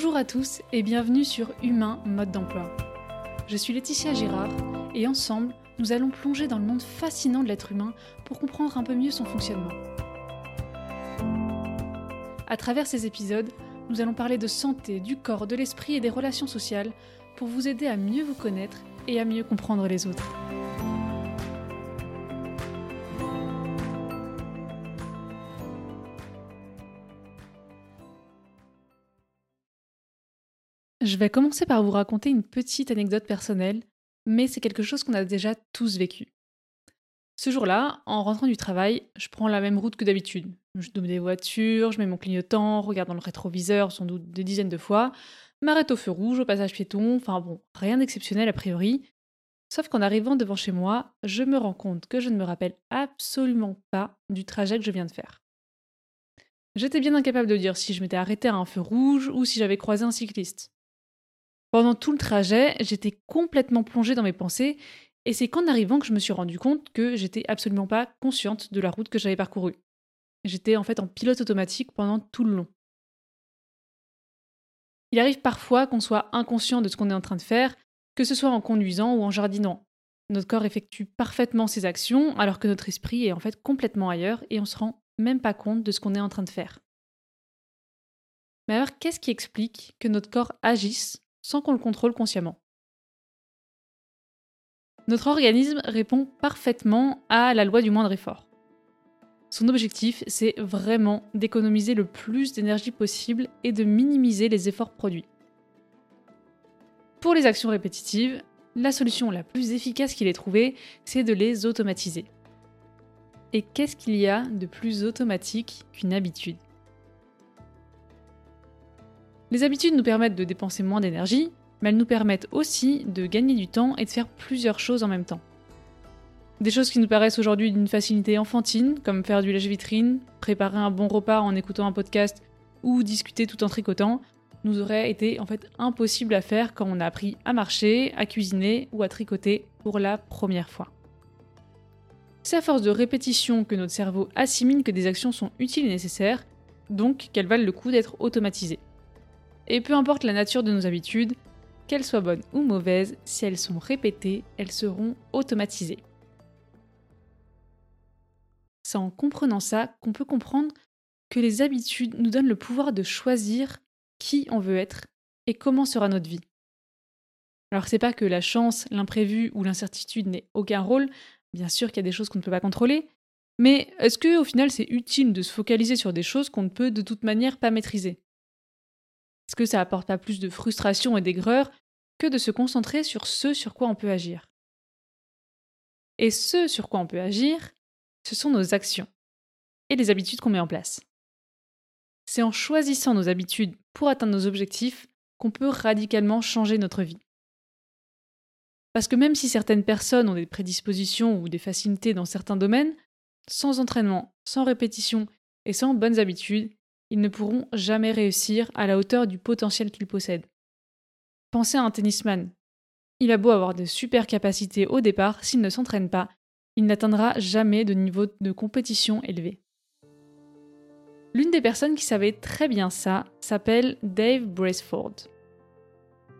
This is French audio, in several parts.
Bonjour à tous et bienvenue sur Humain Mode d'emploi. Je suis Laetitia Girard et ensemble, nous allons plonger dans le monde fascinant de l'être humain pour comprendre un peu mieux son fonctionnement. À travers ces épisodes, nous allons parler de santé, du corps, de l'esprit et des relations sociales pour vous aider à mieux vous connaître et à mieux comprendre les autres. Je vais commencer par vous raconter une petite anecdote personnelle, mais c'est quelque chose qu'on a déjà tous vécu. Ce jour-là, en rentrant du travail, je prends la même route que d'habitude. Je double des voitures, je mets mon clignotant, regarde dans le rétroviseur sans doute des dizaines de fois, m'arrête au feu rouge, au passage piéton, enfin bon, rien d'exceptionnel a priori. Sauf qu'en arrivant devant chez moi, je me rends compte que je ne me rappelle absolument pas du trajet que je viens de faire. J'étais bien incapable de dire si je m'étais arrêté à un feu rouge ou si j'avais croisé un cycliste. Pendant tout le trajet, j'étais complètement plongée dans mes pensées, et c'est qu'en arrivant que je me suis rendu compte que j'étais absolument pas consciente de la route que j'avais parcourue. J'étais en fait en pilote automatique pendant tout le long. Il arrive parfois qu'on soit inconscient de ce qu'on est en train de faire, que ce soit en conduisant ou en jardinant. Notre corps effectue parfaitement ses actions alors que notre esprit est en fait complètement ailleurs et on se rend même pas compte de ce qu'on est en train de faire. Mais alors qu'est-ce qui explique que notre corps agisse sans qu'on le contrôle consciemment. Notre organisme répond parfaitement à la loi du moindre effort. Son objectif, c'est vraiment d'économiser le plus d'énergie possible et de minimiser les efforts produits. Pour les actions répétitives, la solution la plus efficace qu'il ait trouvée, c'est de les automatiser. Et qu'est-ce qu'il y a de plus automatique qu'une habitude? Les habitudes nous permettent de dépenser moins d'énergie, mais elles nous permettent aussi de gagner du temps et de faire plusieurs choses en même temps. Des choses qui nous paraissent aujourd'hui d'une facilité enfantine, comme faire du lèche-vitrine, préparer un bon repas en écoutant un podcast ou discuter tout en tricotant, nous auraient été en fait impossibles à faire quand on a appris à marcher, à cuisiner ou à tricoter pour la première fois. C'est à force de répétition que notre cerveau assimile que des actions sont utiles et nécessaires, donc qu'elles valent le coup d'être automatisées. Et peu importe la nature de nos habitudes, qu'elles soient bonnes ou mauvaises, si elles sont répétées, elles seront automatisées. C'est en comprenant ça qu'on peut comprendre que les habitudes nous donnent le pouvoir de choisir qui on veut être et comment sera notre vie. Alors c'est pas que la chance, l'imprévu ou l'incertitude n'aient aucun rôle, bien sûr qu'il y a des choses qu'on ne peut pas contrôler, mais est-ce que au final c'est utile de se focaliser sur des choses qu'on ne peut de toute manière pas maîtriser? Est-ce que ça apporte pas plus de frustration et d'aigreur que de se concentrer sur ce sur quoi on peut agir? Et ce sur quoi on peut agir, ce sont nos actions et les habitudes qu'on met en place. C'est en choisissant nos habitudes pour atteindre nos objectifs qu'on peut radicalement changer notre vie. Parce que même si certaines personnes ont des prédispositions ou des facilités dans certains domaines, sans entraînement, sans répétition et sans bonnes habitudes, ils ne pourront jamais réussir à la hauteur du potentiel qu'ils possèdent. Pensez à un tennisman. Il a beau avoir de super capacités au départ, s'il ne s'entraîne pas, il n'atteindra jamais de niveau de compétition élevé. L'une des personnes qui savait très bien ça s'appelle Dave Braceford.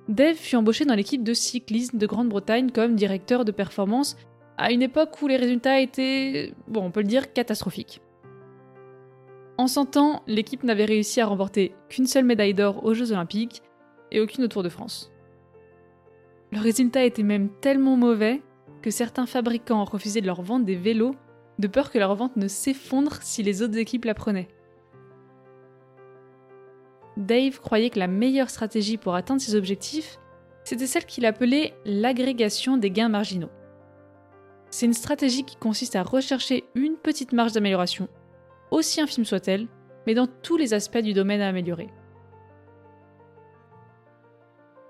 Dave fut embauché dans l'équipe de cyclisme de Grande-Bretagne comme directeur de performance à une époque où les résultats étaient, bon, on peut le dire, catastrophiques. En 100 ans, l'équipe n'avait réussi à remporter qu'une seule médaille d'or aux Jeux Olympiques et aucune au Tour de France. Le résultat était même tellement mauvais que certains fabricants refusaient de leur vendre des vélos de peur que leur vente ne s'effondre si les autres équipes la prenaient. Dave croyait que la meilleure stratégie pour atteindre ses objectifs, c'était celle qu'il appelait l'agrégation des gains marginaux. C'est une stratégie qui consiste à rechercher une petite marge d'amélioration aussi infime soit-elle, mais dans tous les aspects du domaine à améliorer.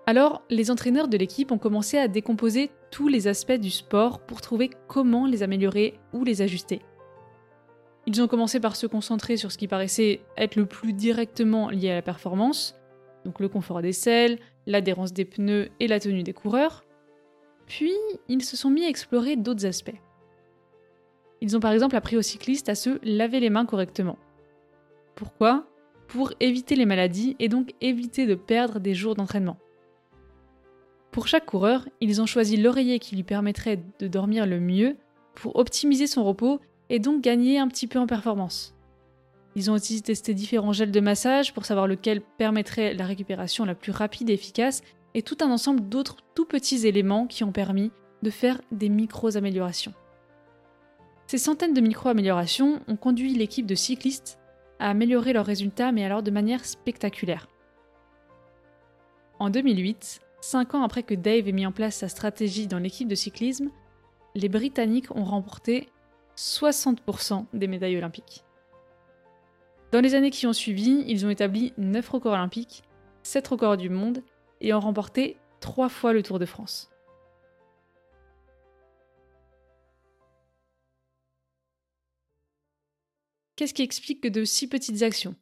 Alors, les entraîneurs de l'équipe ont commencé à décomposer tous les aspects du sport pour trouver comment les améliorer ou les ajuster. Ils ont commencé par se concentrer sur ce qui paraissait être le plus directement lié à la performance, donc le confort des selles, l'adhérence des pneus et la tenue des coureurs. Puis, ils se sont mis à explorer d'autres aspects. Ils ont par exemple appris aux cyclistes à se laver les mains correctement. Pourquoi? Pour éviter les maladies et donc éviter de perdre des jours d'entraînement. Pour chaque coureur, ils ont choisi l'oreiller qui lui permettrait de dormir le mieux pour optimiser son repos et donc gagner un petit peu en performance. Ils ont aussi testé différents gels de massage pour savoir lequel permettrait la récupération la plus rapide et efficace et tout un ensemble d'autres tout petits éléments qui ont permis de faire des micro-améliorations. Ces centaines de micro-améliorations ont conduit l'équipe de cyclistes à améliorer leurs résultats, mais alors de manière spectaculaire. En 2008, cinq ans après que Dave ait mis en place sa stratégie dans l'équipe de cyclisme, les Britanniques ont remporté 60% des médailles olympiques. Dans les années qui ont suivi, ils ont établi 9 records olympiques, 7 records du monde et ont remporté 3 fois le Tour de France. Qu'est-ce qui explique que de si petites actions,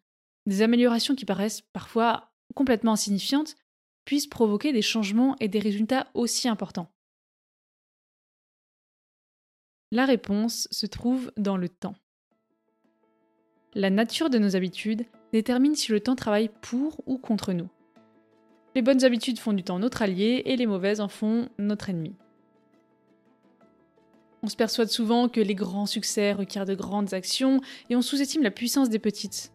des améliorations qui paraissent parfois complètement insignifiantes, puissent provoquer des changements et des résultats aussi importants La réponse se trouve dans le temps. La nature de nos habitudes détermine si le temps travaille pour ou contre nous. Les bonnes habitudes font du temps notre allié et les mauvaises en font notre ennemi. On se persuade souvent que les grands succès requièrent de grandes actions et on sous-estime la puissance des petites.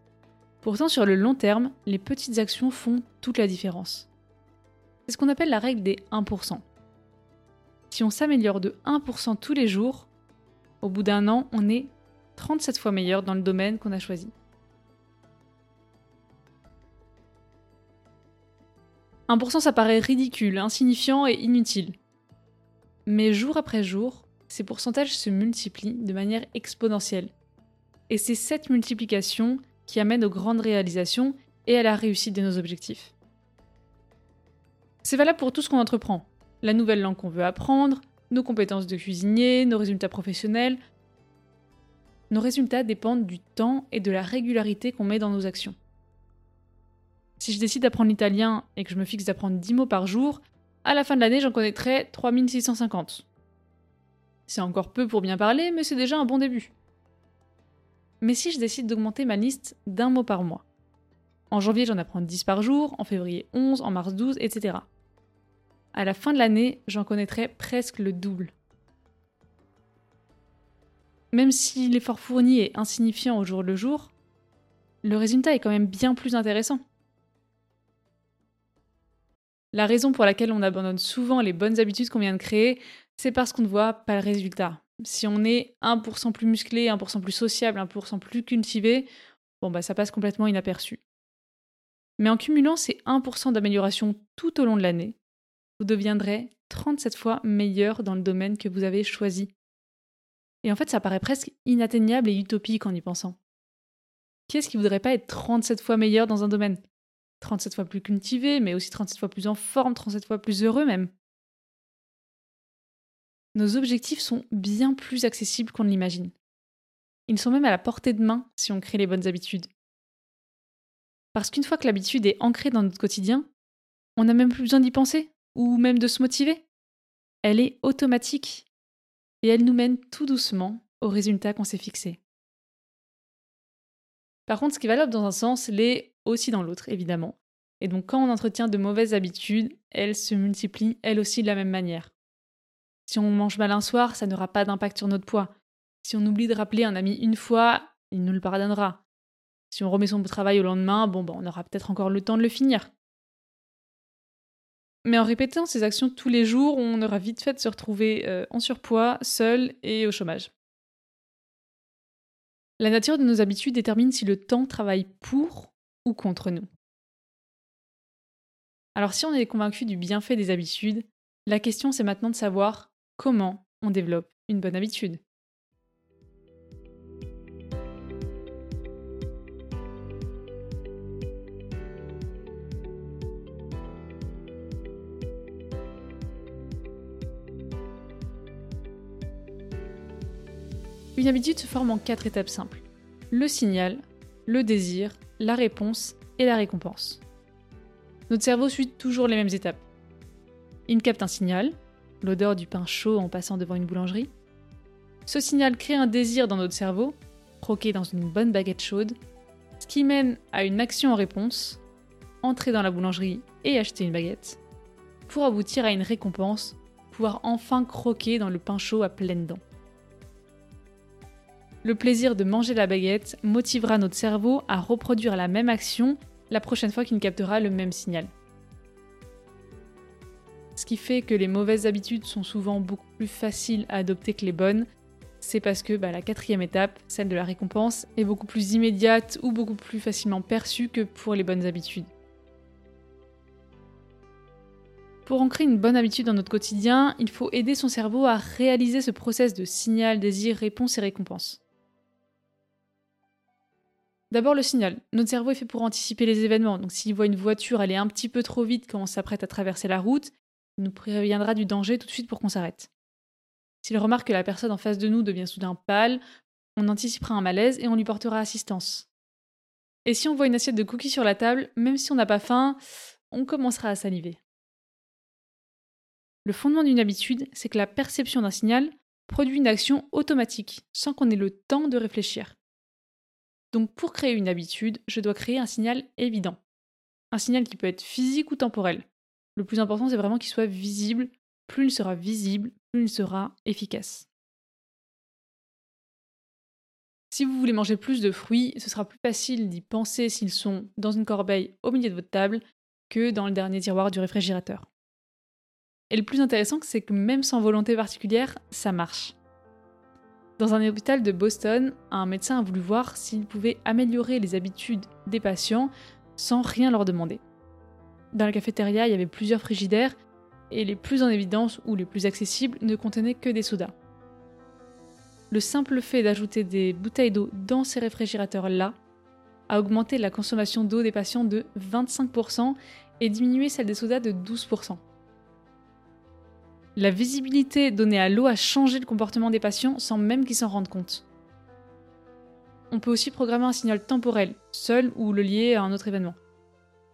Pourtant, sur le long terme, les petites actions font toute la différence. C'est ce qu'on appelle la règle des 1%. Si on s'améliore de 1% tous les jours, au bout d'un an, on est 37 fois meilleur dans le domaine qu'on a choisi. « 1% ça paraît ridicule, insignifiant et inutile. Mais jour après jour, ces pourcentages se multiplient de manière exponentielle. Et c'est cette multiplication qui amène aux grandes réalisations et à la réussite de nos objectifs. C'est valable pour tout ce qu'on entreprend. La nouvelle langue qu'on veut apprendre, nos compétences de cuisinier, nos résultats professionnels. Nos résultats dépendent du temps et de la régularité qu'on met dans nos actions. Si je décide d'apprendre l'italien et que je me fixe d'apprendre 10 mots par jour, à la fin de l'année, j'en connaîtrai 3650. C'est encore peu pour bien parler, mais c'est déjà un bon début. Mais si je décide d'augmenter ma liste d'un mot par mois? En janvier, j'en apprends 10 par jour, en février 11, en mars 12, etc. À la fin de l'année, j'en connaîtrai presque le double. Même si l'effort fourni est insignifiant au jour le jour, le résultat est quand même bien plus intéressant. La raison pour laquelle on abandonne souvent les bonnes habitudes qu'on vient de créer, c'est parce qu'on ne voit pas le résultat. Si on est 1% plus musclé, 1% plus sociable, 1% plus cultivé, bon bah ça passe complètement inaperçu. Mais en cumulant ces 1% d'amélioration tout au long de l'année, vous deviendrez 37 fois meilleur dans le domaine que vous avez choisi. Et en fait, ça paraît presque inatteignable et utopique en y pensant. Qui est-ce qui voudrait pas être 37 fois meilleur dans un domaine? 37 fois plus cultivé, mais aussi 37 fois plus en forme, 37 fois plus heureux même nos objectifs sont bien plus accessibles qu'on ne l'imagine. Ils sont même à la portée de main si on crée les bonnes habitudes. Parce qu'une fois que l'habitude est ancrée dans notre quotidien, on n'a même plus besoin d'y penser, ou même de se motiver. Elle est automatique, et elle nous mène tout doucement au résultat qu'on s'est fixé. Par contre, ce qui valable dans un sens l'est aussi dans l'autre, évidemment. Et donc quand on entretient de mauvaises habitudes, elles se multiplient elles aussi de la même manière. Si on mange mal un soir, ça n'aura pas d'impact sur notre poids. Si on oublie de rappeler un ami une fois, il nous le pardonnera. Si on remet son travail au lendemain, bon, ben, on aura peut-être encore le temps de le finir. Mais en répétant ces actions tous les jours, on aura vite fait de se retrouver euh, en surpoids, seul et au chômage. La nature de nos habitudes détermine si le temps travaille pour ou contre nous. Alors si on est convaincu du bienfait des habitudes, la question c'est maintenant de savoir comment on développe une bonne habitude. Une habitude se forme en quatre étapes simples. Le signal, le désir, la réponse et la récompense. Notre cerveau suit toujours les mêmes étapes. Il capte un signal, l'odeur du pain chaud en passant devant une boulangerie. Ce signal crée un désir dans notre cerveau, croquer dans une bonne baguette chaude. ce qui mène à une action en réponse, entrer dans la boulangerie et acheter une baguette, pour aboutir à une récompense, pouvoir enfin croquer dans le pain chaud à pleines dents. Le plaisir de manger la baguette motivera notre cerveau à reproduire la même action la prochaine fois qu'il captera le même signal. Ce qui fait que les mauvaises habitudes sont souvent beaucoup plus faciles à adopter que les bonnes, c'est parce que bah, la quatrième étape, celle de la récompense, est beaucoup plus immédiate ou beaucoup plus facilement perçue que pour les bonnes habitudes. Pour ancrer une bonne habitude dans notre quotidien, il faut aider son cerveau à réaliser ce process de signal, désir, réponse et récompense. D'abord le signal. Notre cerveau est fait pour anticiper les événements. Donc s'il voit une voiture aller un petit peu trop vite quand on s'apprête à traverser la route, il nous préviendra du danger tout de suite pour qu'on s'arrête. S'il remarque que la personne en face de nous devient soudain pâle, on anticipera un malaise et on lui portera assistance. Et si on voit une assiette de cookies sur la table, même si on n'a pas faim, on commencera à saliver. Le fondement d'une habitude, c'est que la perception d'un signal produit une action automatique, sans qu'on ait le temps de réfléchir. Donc pour créer une habitude, je dois créer un signal évident. Un signal qui peut être physique ou temporel. Le plus important, c'est vraiment qu'il soit visible. Plus il sera visible, plus il sera efficace. Si vous voulez manger plus de fruits, ce sera plus facile d'y penser s'ils sont dans une corbeille au milieu de votre table que dans le dernier tiroir du réfrigérateur. Et le plus intéressant, c'est que même sans volonté particulière, ça marche. Dans un hôpital de Boston, un médecin a voulu voir s'il pouvait améliorer les habitudes des patients sans rien leur demander. Dans la cafétéria, il y avait plusieurs frigidaires et les plus en évidence ou les plus accessibles ne contenaient que des sodas. Le simple fait d'ajouter des bouteilles d'eau dans ces réfrigérateurs-là a augmenté la consommation d'eau des patients de 25% et diminué celle des sodas de 12%. La visibilité donnée à l'eau a changé le comportement des patients sans même qu'ils s'en rendent compte. On peut aussi programmer un signal temporel, seul ou le lier à un autre événement.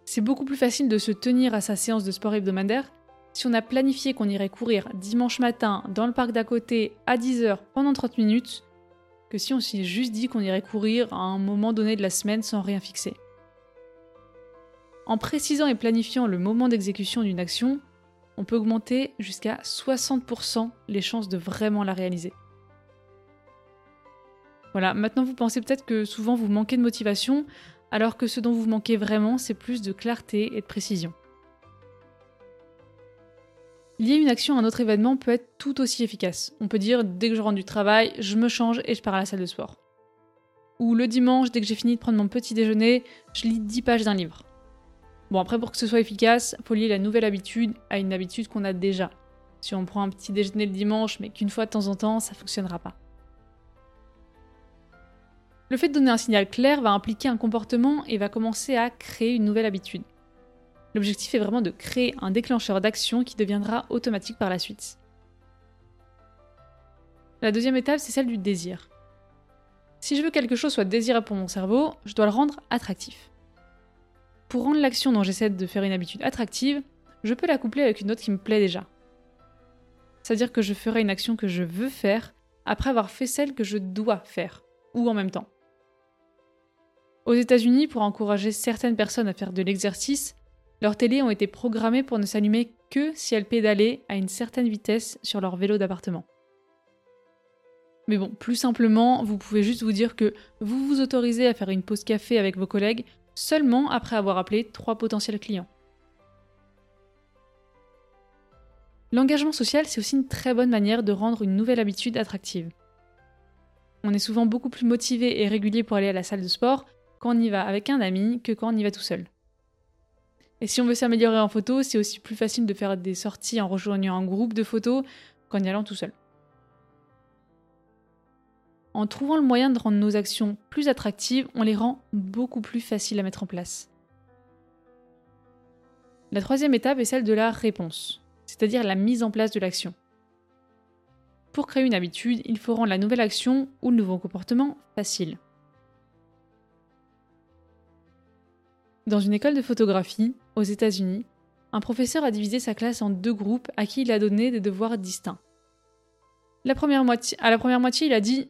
C'est beaucoup plus facile de se tenir à sa séance de sport hebdomadaire si on a planifié qu'on irait courir dimanche matin dans le parc d'à côté à 10h pendant 30 minutes que si on s'est juste dit qu'on irait courir à un moment donné de la semaine sans rien fixer. En précisant et planifiant le moment d'exécution d'une action, on peut augmenter jusqu'à 60% les chances de vraiment la réaliser. Voilà, maintenant vous pensez peut-être que souvent vous manquez de motivation, alors que ce dont vous manquez vraiment, c'est plus de clarté et de précision. Lier une action à un autre événement peut être tout aussi efficace. On peut dire dès que je rentre du travail, je me change et je pars à la salle de sport. Ou le dimanche, dès que j'ai fini de prendre mon petit déjeuner, je lis 10 pages d'un livre. Bon, après, pour que ce soit efficace, faut lier la nouvelle habitude à une habitude qu'on a déjà. Si on prend un petit déjeuner le dimanche, mais qu'une fois de temps en temps, ça fonctionnera pas. Le fait de donner un signal clair va impliquer un comportement et va commencer à créer une nouvelle habitude. L'objectif est vraiment de créer un déclencheur d'action qui deviendra automatique par la suite. La deuxième étape, c'est celle du désir. Si je veux que quelque chose soit désirable pour mon cerveau, je dois le rendre attractif. Pour rendre l'action dont j'essaie de faire une habitude attractive, je peux la coupler avec une autre qui me plaît déjà. C'est-à-dire que je ferai une action que je veux faire après avoir fait celle que je dois faire, ou en même temps. Aux États-Unis, pour encourager certaines personnes à faire de l'exercice, leurs télés ont été programmées pour ne s'allumer que si elles pédalaient à une certaine vitesse sur leur vélo d'appartement. Mais bon, plus simplement, vous pouvez juste vous dire que vous vous autorisez à faire une pause café avec vos collègues seulement après avoir appelé trois potentiels clients. L'engagement social, c'est aussi une très bonne manière de rendre une nouvelle habitude attractive. On est souvent beaucoup plus motivé et régulier pour aller à la salle de sport quand on y va avec un ami que quand on y va tout seul. Et si on veut s'améliorer en photo, c'est aussi plus facile de faire des sorties en rejoignant un groupe de photos qu'en y allant tout seul. En trouvant le moyen de rendre nos actions plus attractives, on les rend beaucoup plus faciles à mettre en place. La troisième étape est celle de la réponse, c'est-à-dire la mise en place de l'action. Pour créer une habitude, il faut rendre la nouvelle action ou le nouveau comportement facile. Dans une école de photographie, aux États-Unis, un professeur a divisé sa classe en deux groupes à qui il a donné des devoirs distincts. À la première moitié, il a dit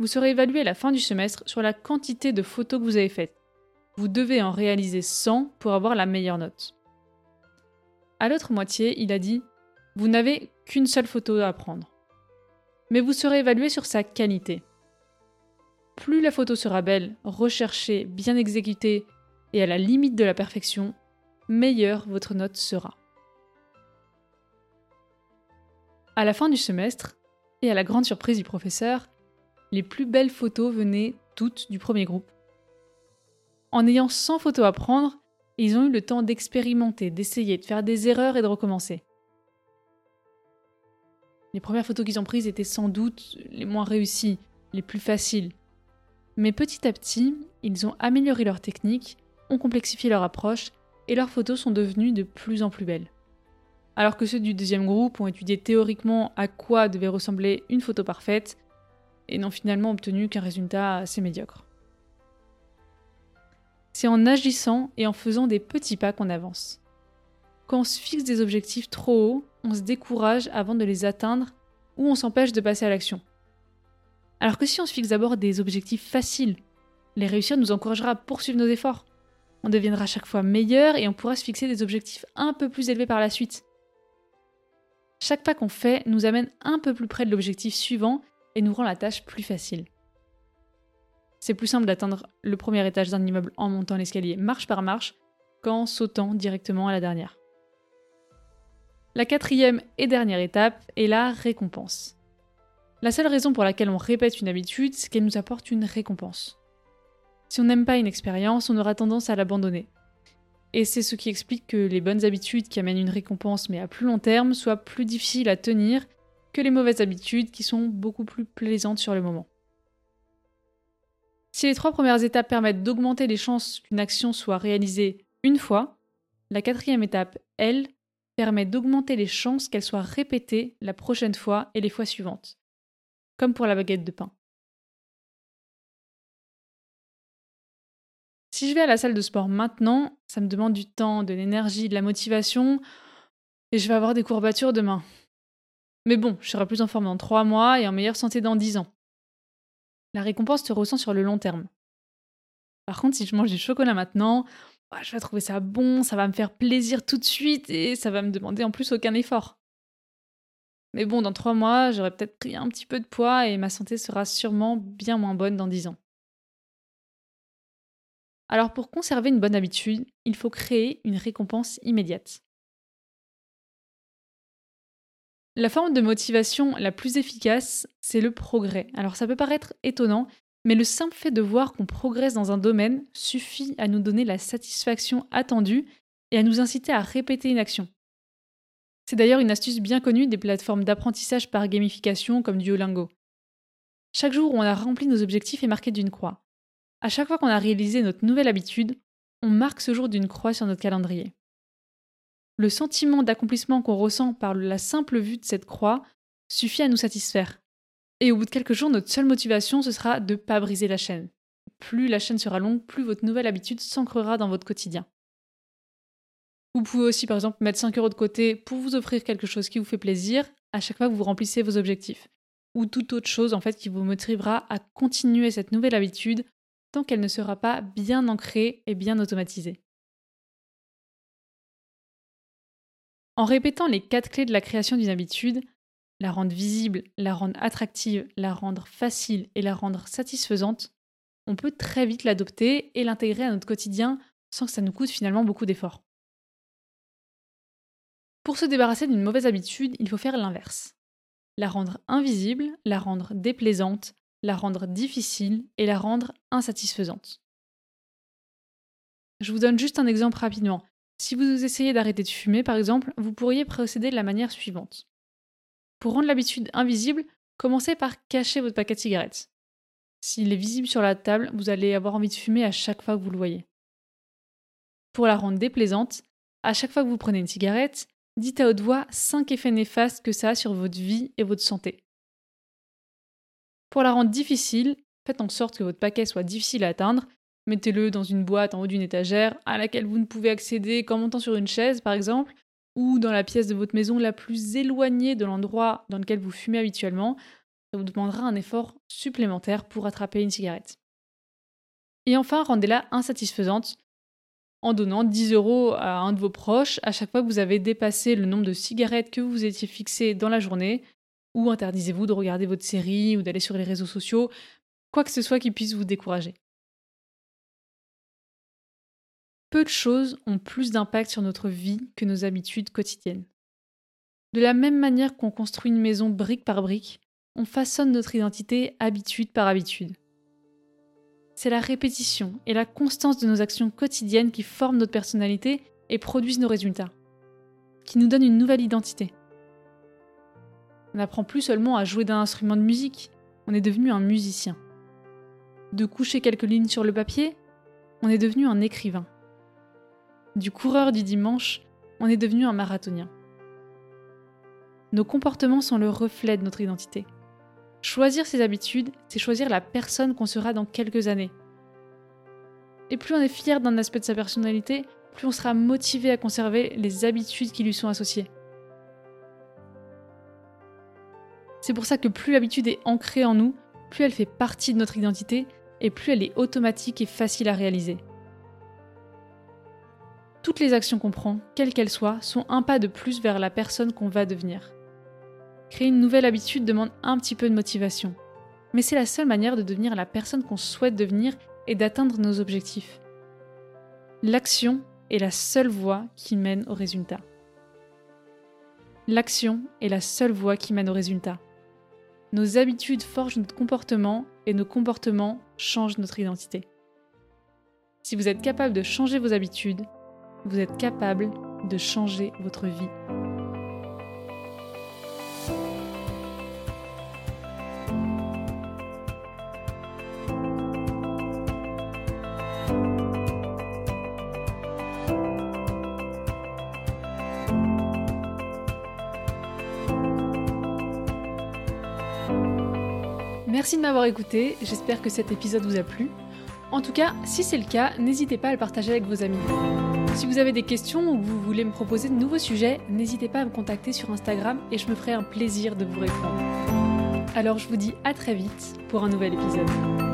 vous serez évalué à la fin du semestre sur la quantité de photos que vous avez faites. Vous devez en réaliser 100 pour avoir la meilleure note. À l'autre moitié, il a dit Vous n'avez qu'une seule photo à prendre. Mais vous serez évalué sur sa qualité. Plus la photo sera belle, recherchée, bien exécutée et à la limite de la perfection, meilleure votre note sera. À la fin du semestre, et à la grande surprise du professeur, les plus belles photos venaient toutes du premier groupe. En ayant 100 photos à prendre, ils ont eu le temps d'expérimenter, d'essayer, de faire des erreurs et de recommencer. Les premières photos qu'ils ont prises étaient sans doute les moins réussies, les plus faciles. Mais petit à petit, ils ont amélioré leur technique, ont complexifié leur approche et leurs photos sont devenues de plus en plus belles. Alors que ceux du deuxième groupe ont étudié théoriquement à quoi devait ressembler une photo parfaite et n'ont finalement obtenu qu'un résultat assez médiocre. C'est en agissant et en faisant des petits pas qu'on avance. Quand on se fixe des objectifs trop hauts, on se décourage avant de les atteindre ou on s'empêche de passer à l'action. Alors que si on se fixe d'abord des objectifs faciles, les réussir nous encouragera à poursuivre nos efforts. On deviendra chaque fois meilleur et on pourra se fixer des objectifs un peu plus élevés par la suite. Chaque pas qu'on fait nous amène un peu plus près de l'objectif suivant et nous rend la tâche plus facile. C'est plus simple d'atteindre le premier étage d'un immeuble en montant l'escalier marche par marche qu'en sautant directement à la dernière. La quatrième et dernière étape est la récompense. La seule raison pour laquelle on répète une habitude, c'est qu'elle nous apporte une récompense. Si on n'aime pas une expérience, on aura tendance à l'abandonner. Et c'est ce qui explique que les bonnes habitudes qui amènent une récompense mais à plus long terme soient plus difficiles à tenir que les mauvaises habitudes qui sont beaucoup plus plaisantes sur le moment. Si les trois premières étapes permettent d'augmenter les chances qu'une action soit réalisée une fois, la quatrième étape, elle, permet d'augmenter les chances qu'elle soit répétée la prochaine fois et les fois suivantes, comme pour la baguette de pain. Si je vais à la salle de sport maintenant, ça me demande du temps, de l'énergie, de la motivation, et je vais avoir des courbatures demain. Mais bon, je serai plus en forme dans 3 mois et en meilleure santé dans 10 ans. La récompense se ressent sur le long terme. Par contre, si je mange du chocolat maintenant, bah, je vais trouver ça bon, ça va me faire plaisir tout de suite et ça va me demander en plus aucun effort. Mais bon, dans 3 mois, j'aurai peut-être pris un petit peu de poids et ma santé sera sûrement bien moins bonne dans 10 ans. Alors pour conserver une bonne habitude, il faut créer une récompense immédiate. La forme de motivation la plus efficace, c'est le progrès. Alors ça peut paraître étonnant, mais le simple fait de voir qu'on progresse dans un domaine suffit à nous donner la satisfaction attendue et à nous inciter à répéter une action. C'est d'ailleurs une astuce bien connue des plateformes d'apprentissage par gamification comme Duolingo. Chaque jour où on a rempli nos objectifs est marqué d'une croix. À chaque fois qu'on a réalisé notre nouvelle habitude, on marque ce jour d'une croix sur notre calendrier le sentiment d'accomplissement qu'on ressent par la simple vue de cette croix suffit à nous satisfaire. Et au bout de quelques jours, notre seule motivation, ce sera de ne pas briser la chaîne. Plus la chaîne sera longue, plus votre nouvelle habitude s'ancrera dans votre quotidien. Vous pouvez aussi, par exemple, mettre 5 euros de côté pour vous offrir quelque chose qui vous fait plaisir à chaque fois que vous remplissez vos objectifs. Ou toute autre chose, en fait, qui vous motivera à continuer cette nouvelle habitude tant qu'elle ne sera pas bien ancrée et bien automatisée. En répétant les quatre clés de la création d'une habitude, la rendre visible, la rendre attractive, la rendre facile et la rendre satisfaisante, on peut très vite l'adopter et l'intégrer à notre quotidien sans que ça nous coûte finalement beaucoup d'efforts. Pour se débarrasser d'une mauvaise habitude, il faut faire l'inverse. La rendre invisible, la rendre déplaisante, la rendre difficile et la rendre insatisfaisante. Je vous donne juste un exemple rapidement. Si vous essayez d'arrêter de fumer, par exemple, vous pourriez procéder de la manière suivante. Pour rendre l'habitude invisible, commencez par cacher votre paquet de cigarettes. S'il est visible sur la table, vous allez avoir envie de fumer à chaque fois que vous le voyez. Pour la rendre déplaisante, à chaque fois que vous prenez une cigarette, dites à haute voix 5 effets néfastes que ça a sur votre vie et votre santé. Pour la rendre difficile, faites en sorte que votre paquet soit difficile à atteindre Mettez-le dans une boîte en haut d'une étagère à laquelle vous ne pouvez accéder qu'en montant sur une chaise, par exemple, ou dans la pièce de votre maison la plus éloignée de l'endroit dans lequel vous fumez habituellement. Ça vous demandera un effort supplémentaire pour attraper une cigarette. Et enfin, rendez-la insatisfaisante en donnant 10 euros à un de vos proches à chaque fois que vous avez dépassé le nombre de cigarettes que vous étiez fixé dans la journée, ou interdisez-vous de regarder votre série ou d'aller sur les réseaux sociaux, quoi que ce soit qui puisse vous décourager. Peu de choses ont plus d'impact sur notre vie que nos habitudes quotidiennes. De la même manière qu'on construit une maison brique par brique, on façonne notre identité habitude par habitude. C'est la répétition et la constance de nos actions quotidiennes qui forment notre personnalité et produisent nos résultats, qui nous donnent une nouvelle identité. On n'apprend plus seulement à jouer d'un instrument de musique, on est devenu un musicien. De coucher quelques lignes sur le papier, on est devenu un écrivain. Du coureur du dimanche, on est devenu un marathonien. Nos comportements sont le reflet de notre identité. Choisir ses habitudes, c'est choisir la personne qu'on sera dans quelques années. Et plus on est fier d'un aspect de sa personnalité, plus on sera motivé à conserver les habitudes qui lui sont associées. C'est pour ça que plus l'habitude est ancrée en nous, plus elle fait partie de notre identité et plus elle est automatique et facile à réaliser. Toutes les actions qu'on prend, quelles qu'elles soient, sont un pas de plus vers la personne qu'on va devenir. Créer une nouvelle habitude demande un petit peu de motivation, mais c'est la seule manière de devenir la personne qu'on souhaite devenir et d'atteindre nos objectifs. L'action est la seule voie qui mène au résultat. L'action est la seule voie qui mène au résultat. Nos habitudes forgent notre comportement et nos comportements changent notre identité. Si vous êtes capable de changer vos habitudes, vous êtes capable de changer votre vie. Merci de m'avoir écouté, j'espère que cet épisode vous a plu. En tout cas, si c'est le cas, n'hésitez pas à le partager avec vos amis. Si vous avez des questions ou vous voulez me proposer de nouveaux sujets, n'hésitez pas à me contacter sur Instagram et je me ferai un plaisir de vous répondre. Alors je vous dis à très vite pour un nouvel épisode.